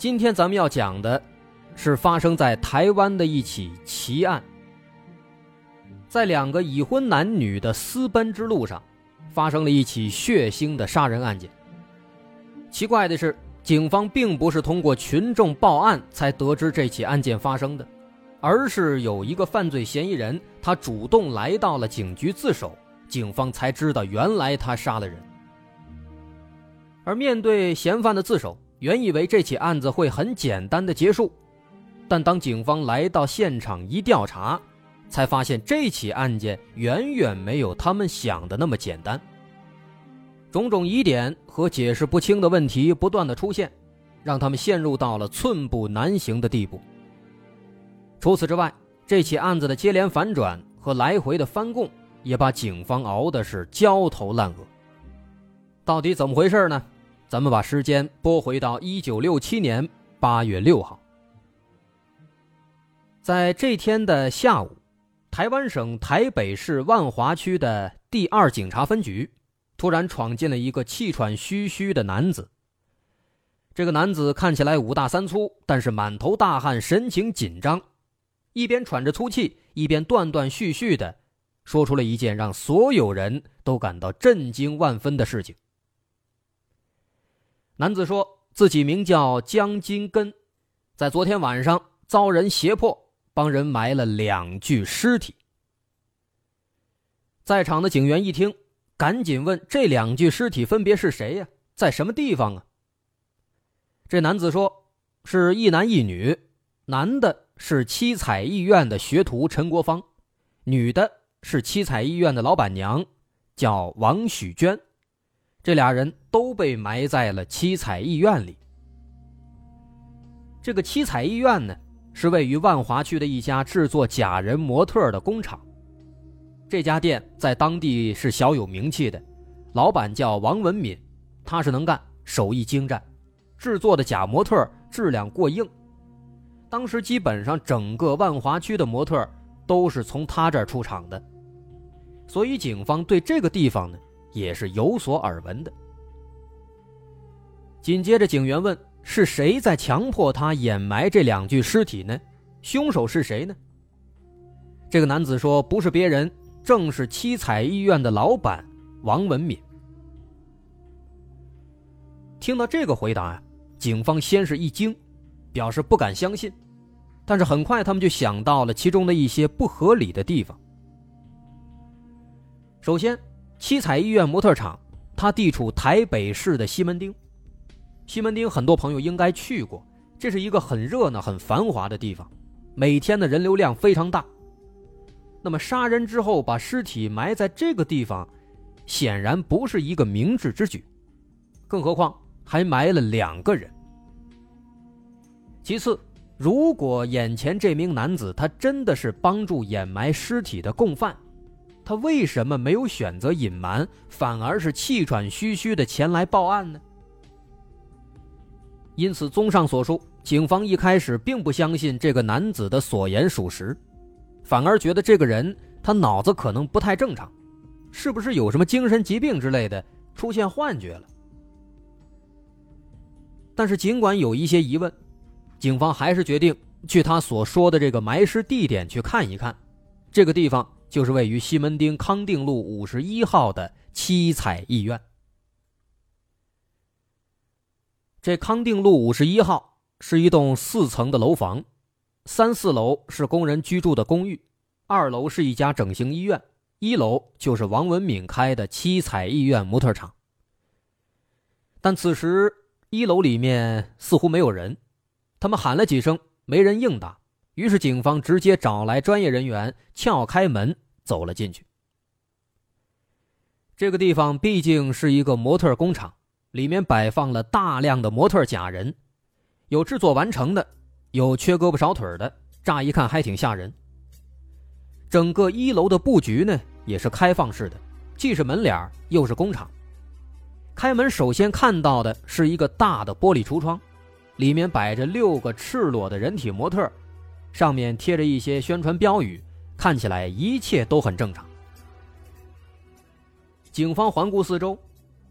今天咱们要讲的，是发生在台湾的一起奇案。在两个已婚男女的私奔之路上，发生了一起血腥的杀人案件。奇怪的是，警方并不是通过群众报案才得知这起案件发生的，而是有一个犯罪嫌疑人，他主动来到了警局自首，警方才知道原来他杀了人。而面对嫌犯的自首，原以为这起案子会很简单的结束，但当警方来到现场一调查，才发现这起案件远远没有他们想的那么简单。种种疑点和解释不清的问题不断的出现，让他们陷入到了寸步难行的地步。除此之外，这起案子的接连反转和来回的翻供，也把警方熬的是焦头烂额。到底怎么回事呢？咱们把时间拨回到一九六七年八月六号，在这天的下午，台湾省台北市万华区的第二警察分局突然闯进了一个气喘吁吁的男子。这个男子看起来五大三粗，但是满头大汗，神情紧张，一边喘着粗气，一边断断续续的说出了一件让所有人都感到震惊万分的事情。男子说自己名叫江金根，在昨天晚上遭人胁迫，帮人埋了两具尸体。在场的警员一听，赶紧问：“这两具尸体分别是谁呀？在什么地方啊？”这男子说：“是一男一女，男的是七彩医院的学徒陈国芳，女的是七彩医院的老板娘，叫王许娟。”这俩人都被埋在了七彩医院里。这个七彩医院呢，是位于万华区的一家制作假人模特的工厂。这家店在当地是小有名气的，老板叫王文敏，他是能干，手艺精湛，制作的假模特质量过硬。当时基本上整个万华区的模特都是从他这儿出厂的，所以警方对这个地方呢。也是有所耳闻的。紧接着，警员问：“是谁在强迫他掩埋这两具尸体呢？凶手是谁呢？”这个男子说：“不是别人，正是七彩医院的老板王文敏。”听到这个回答呀，警方先是一惊，表示不敢相信，但是很快他们就想到了其中的一些不合理的地方。首先，七彩医院模特厂，它地处台北市的西门町。西门町很多朋友应该去过，这是一个很热闹、很繁华的地方，每天的人流量非常大。那么杀人之后把尸体埋在这个地方，显然不是一个明智之举，更何况还埋了两个人。其次，如果眼前这名男子他真的是帮助掩埋尸体的共犯，他为什么没有选择隐瞒，反而是气喘吁吁的前来报案呢？因此，综上所述，警方一开始并不相信这个男子的所言属实，反而觉得这个人他脑子可能不太正常，是不是有什么精神疾病之类的，出现幻觉了？但是，尽管有一些疑问，警方还是决定去他所说的这个埋尸地点去看一看，这个地方。就是位于西门町康定路五十一号的七彩医院。这康定路五十一号是一栋四层的楼房，三四楼是工人居住的公寓，二楼是一家整形医院，一楼就是王文敏开的七彩医院模特厂。但此时一楼里面似乎没有人，他们喊了几声，没人应答。于是，警方直接找来专业人员撬开门走了进去。这个地方毕竟是一个模特工厂，里面摆放了大量的模特假人，有制作完成的，有缺胳膊少腿的，乍一看还挺吓人。整个一楼的布局呢，也是开放式的，既是门脸又是工厂。开门首先看到的是一个大的玻璃橱窗，里面摆着六个赤裸的人体模特，上面贴着一些宣传标语，看起来一切都很正常。警方环顾四周，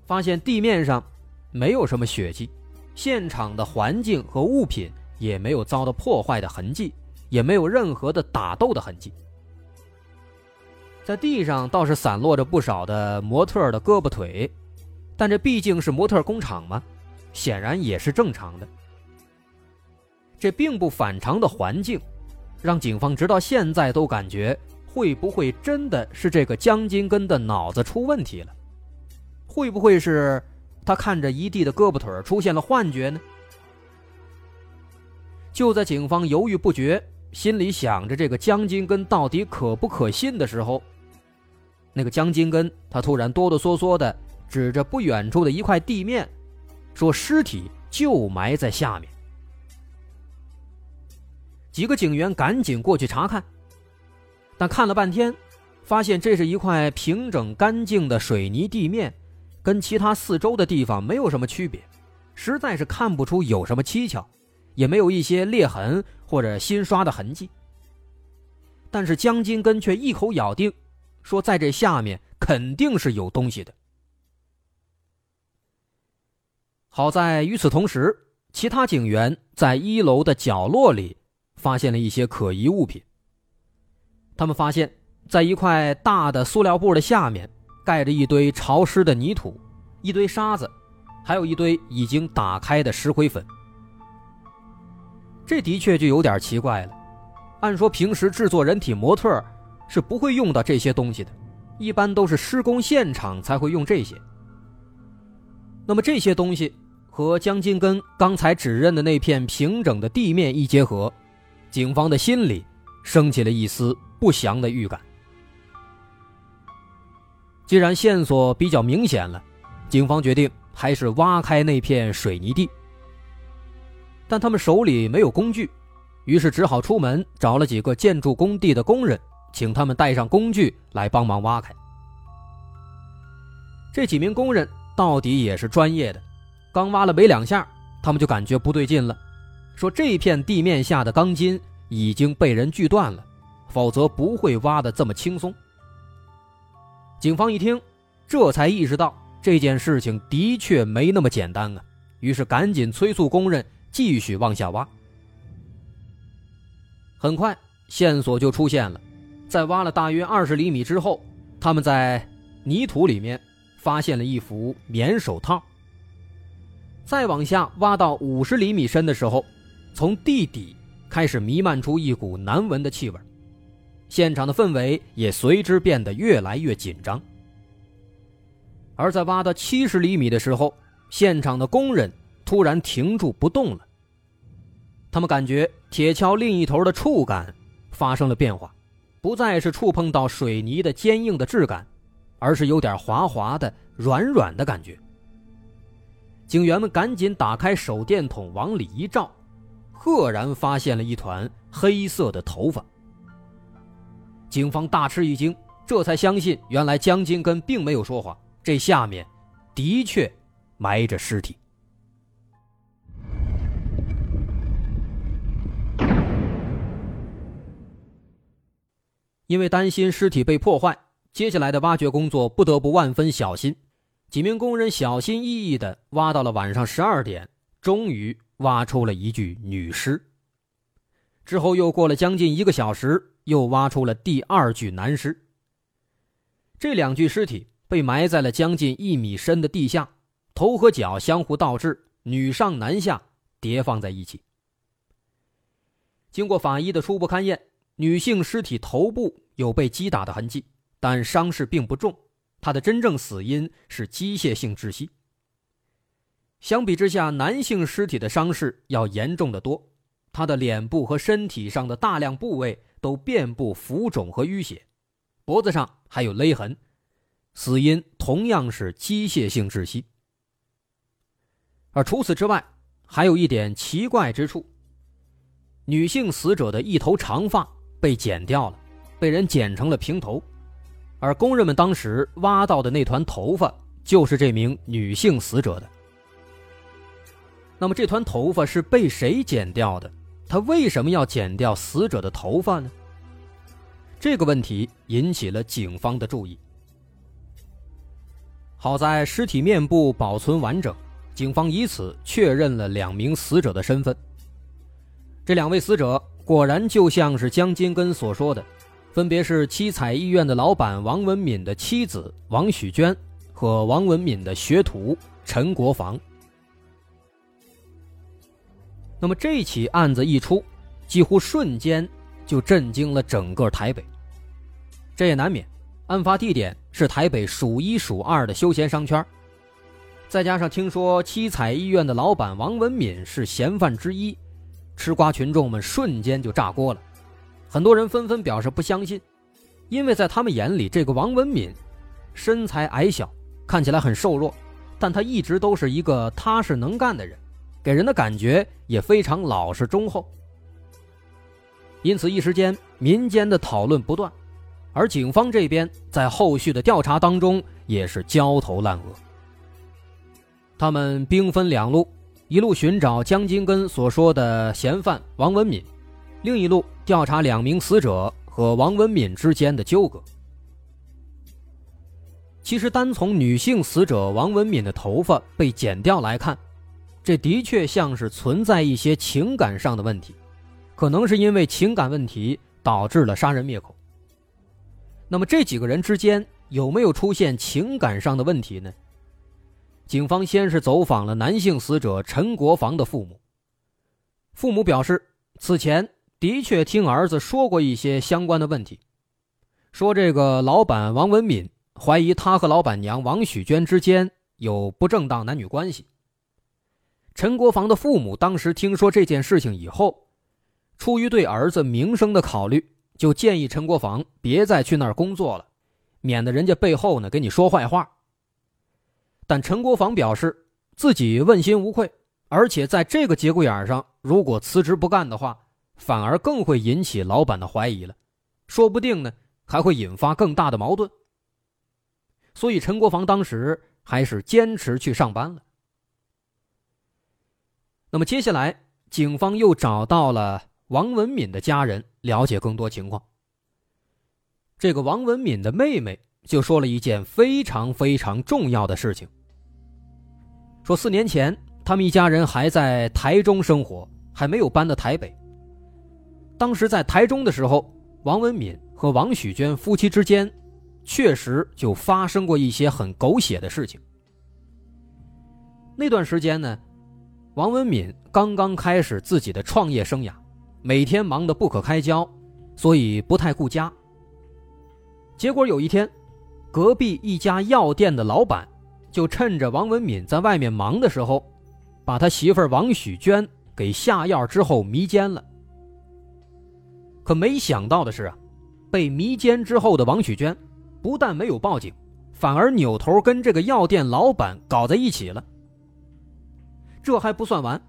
发现地面上没有什么血迹，现场的环境和物品也没有遭到破坏的痕迹，也没有任何的打斗的痕迹。在地上倒是散落着不少的模特的胳膊腿，但这毕竟是模特工厂嘛，显然也是正常的。这并不反常的环境，让警方直到现在都感觉会不会真的是这个江金根的脑子出问题了？会不会是他看着一地的胳膊腿出现了幻觉呢？就在警方犹豫不决，心里想着这个江金根到底可不可信的时候。那个江金根，他突然哆哆嗦嗦的指着不远处的一块地面，说：“尸体就埋在下面。”几个警员赶紧过去查看，但看了半天，发现这是一块平整干净的水泥地面，跟其他四周的地方没有什么区别，实在是看不出有什么蹊跷，也没有一些裂痕或者新刷的痕迹。但是江金根却一口咬定。说，在这下面肯定是有东西的。好在与此同时，其他警员在一楼的角落里发现了一些可疑物品。他们发现，在一块大的塑料布的下面，盖着一堆潮湿的泥土、一堆沙子，还有一堆已经打开的石灰粉。这的确就有点奇怪了。按说，平时制作人体模特。是不会用到这些东西的，一般都是施工现场才会用这些。那么这些东西和江金根刚才指认的那片平整的地面一结合，警方的心里升起了一丝不祥的预感。既然线索比较明显了，警方决定还是挖开那片水泥地。但他们手里没有工具，于是只好出门找了几个建筑工地的工人。请他们带上工具来帮忙挖开。这几名工人到底也是专业的，刚挖了没两下，他们就感觉不对劲了，说这片地面下的钢筋已经被人锯断了，否则不会挖的这么轻松。警方一听，这才意识到这件事情的确没那么简单啊，于是赶紧催促工人继续往下挖。很快，线索就出现了。在挖了大约二十厘米之后，他们在泥土里面发现了一副棉手套。再往下挖到五十厘米深的时候，从地底开始弥漫出一股难闻的气味，现场的氛围也随之变得越来越紧张。而在挖到七十厘米的时候，现场的工人突然停住不动了，他们感觉铁锹另一头的触感发生了变化。不再是触碰到水泥的坚硬的质感，而是有点滑滑的、软软的感觉。警员们赶紧打开手电筒往里一照，赫然发现了一团黑色的头发。警方大吃一惊，这才相信原来江金根并没有说谎，这下面的确埋着尸体。因为担心尸体被破坏，接下来的挖掘工作不得不万分小心。几名工人小心翼翼地挖到了晚上十二点，终于挖出了一具女尸。之后又过了将近一个小时，又挖出了第二具男尸。这两具尸体被埋在了将近一米深的地下，头和脚相互倒置，女上男下叠放在一起。经过法医的初步勘验。女性尸体头部有被击打的痕迹，但伤势并不重。她的真正死因是机械性窒息。相比之下，男性尸体的伤势要严重的多。他的脸部和身体上的大量部位都遍布浮肿和淤血，脖子上还有勒痕，死因同样是机械性窒息。而除此之外，还有一点奇怪之处。女性死者的一头长发被剪掉了，被人剪成了平头，而工人们当时挖到的那团头发就是这名女性死者的。那么这团头发是被谁剪掉的？他为什么要剪掉死者的头发呢？这个问题引起了警方的注意。好在尸体面部保存完整，警方以此确认了两名死者的身份。这两位死者果然就像是江金根所说的，分别是七彩医院的老板王文敏的妻子王许娟和王文敏的学徒陈国防。那么这起案子一出，几乎瞬间就震惊了整个台北。这也难免，案发地点是台北数一数二的休闲商圈，再加上听说七彩医院的老板王文敏是嫌犯之一。吃瓜群众们瞬间就炸锅了，很多人纷纷表示不相信，因为在他们眼里，这个王文敏身材矮小，看起来很瘦弱，但他一直都是一个踏实能干的人，给人的感觉也非常老实忠厚。因此，一时间民间的讨论不断，而警方这边在后续的调查当中也是焦头烂额，他们兵分两路。一路寻找江金根所说的嫌犯王文敏，另一路调查两名死者和王文敏之间的纠葛。其实，单从女性死者王文敏的头发被剪掉来看，这的确像是存在一些情感上的问题，可能是因为情感问题导致了杀人灭口。那么，这几个人之间有没有出现情感上的问题呢？警方先是走访了男性死者陈国防的父母。父母表示，此前的确听儿子说过一些相关的问题，说这个老板王文敏怀疑他和老板娘王许娟之间有不正当男女关系。陈国防的父母当时听说这件事情以后，出于对儿子名声的考虑，就建议陈国防别再去那儿工作了，免得人家背后呢给你说坏话。但陈国防表示自己问心无愧，而且在这个节骨眼上，如果辞职不干的话，反而更会引起老板的怀疑了，说不定呢还会引发更大的矛盾。所以陈国防当时还是坚持去上班了。那么接下来，警方又找到了王文敏的家人，了解更多情况。这个王文敏的妹妹就说了一件非常非常重要的事情。说四年前，他们一家人还在台中生活，还没有搬到台北。当时在台中的时候，王文敏和王许娟夫妻之间，确实就发生过一些很狗血的事情。那段时间呢，王文敏刚刚开始自己的创业生涯，每天忙得不可开交，所以不太顾家。结果有一天，隔壁一家药店的老板。就趁着王文敏在外面忙的时候，把他媳妇王许娟给下药之后迷奸了。可没想到的是啊，被迷奸之后的王许娟不但没有报警，反而扭头跟这个药店老板搞在一起了。这还不算完，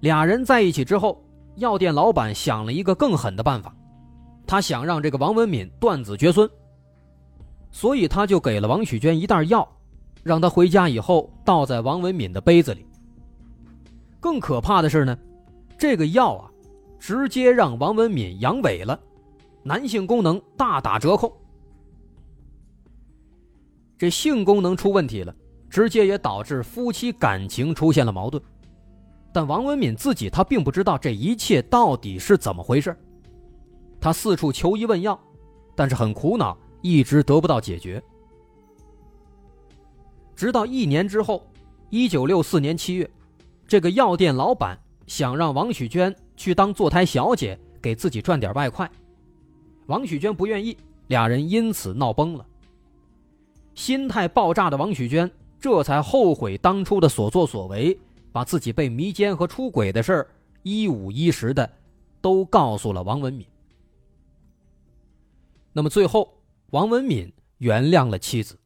俩人在一起之后，药店老板想了一个更狠的办法，他想让这个王文敏断子绝孙，所以他就给了王许娟一袋药。让她回家以后倒在王文敏的杯子里。更可怕的是呢，这个药啊，直接让王文敏阳痿了，男性功能大打折扣。这性功能出问题了，直接也导致夫妻感情出现了矛盾。但王文敏自己他并不知道这一切到底是怎么回事，他四处求医问药，但是很苦恼，一直得不到解决。直到一年之后，一九六四年七月，这个药店老板想让王许娟去当坐台小姐，给自己赚点外快。王许娟不愿意，俩人因此闹崩了。心态爆炸的王许娟这才后悔当初的所作所为，把自己被迷奸和出轨的事儿一五一十的都告诉了王文敏。那么最后，王文敏原谅了妻子。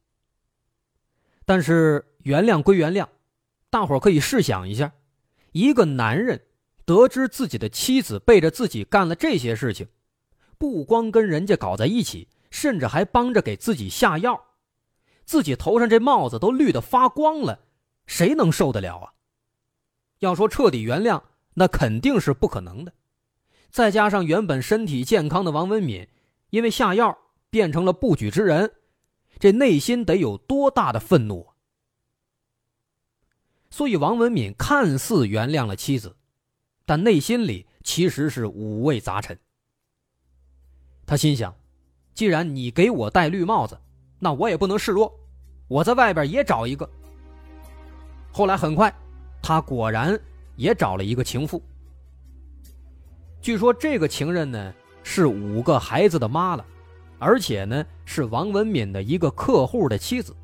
但是原谅归原谅，大伙儿可以试想一下，一个男人得知自己的妻子背着自己干了这些事情，不光跟人家搞在一起，甚至还帮着给自己下药，自己头上这帽子都绿得发光了，谁能受得了啊？要说彻底原谅，那肯定是不可能的。再加上原本身体健康的王文敏，因为下药变成了不举之人，这内心得有多大的愤怒啊？所以，王文敏看似原谅了妻子，但内心里其实是五味杂陈。他心想：既然你给我戴绿帽子，那我也不能示弱，我在外边也找一个。后来很快，他果然也找了一个情妇。据说这个情人呢是五个孩子的妈了，而且呢是王文敏的一个客户的妻子。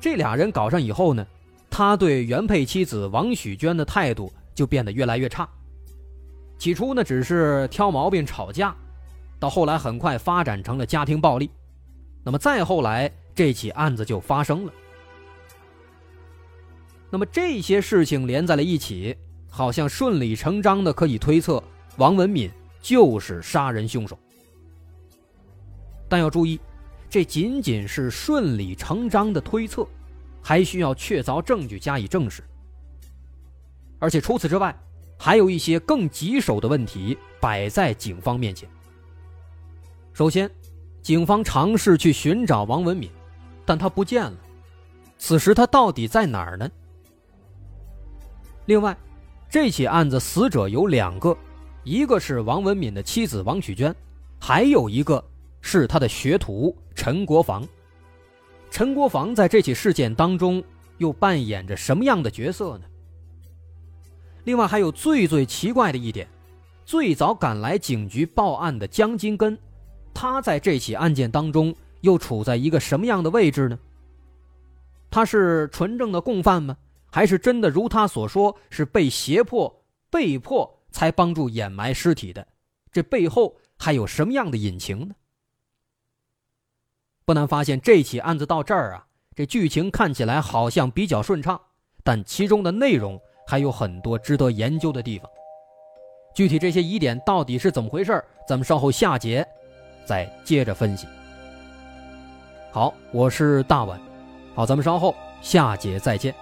这俩人搞上以后呢。他对原配妻子王许娟的态度就变得越来越差。起初呢，只是挑毛病、吵架，到后来很快发展成了家庭暴力。那么再后来，这起案子就发生了。那么这些事情连在了一起，好像顺理成章的可以推测王文敏就是杀人凶手。但要注意，这仅仅是顺理成章的推测。还需要确凿证据加以证实，而且除此之外，还有一些更棘手的问题摆在警方面前。首先，警方尝试去寻找王文敏，但他不见了。此时他到底在哪儿呢？另外，这起案子死者有两个，一个是王文敏的妻子王曲娟，还有一个是他的学徒陈国防。陈国防在这起事件当中又扮演着什么样的角色呢？另外还有最最奇怪的一点，最早赶来警局报案的江金根，他在这起案件当中又处在一个什么样的位置呢？他是纯正的共犯吗？还是真的如他所说是被胁迫、被迫才帮助掩埋尸体的？这背后还有什么样的隐情呢？不难发现，这起案子到这儿啊，这剧情看起来好像比较顺畅，但其中的内容还有很多值得研究的地方。具体这些疑点到底是怎么回事咱们稍后下节再接着分析。好，我是大碗，好，咱们稍后下节再见。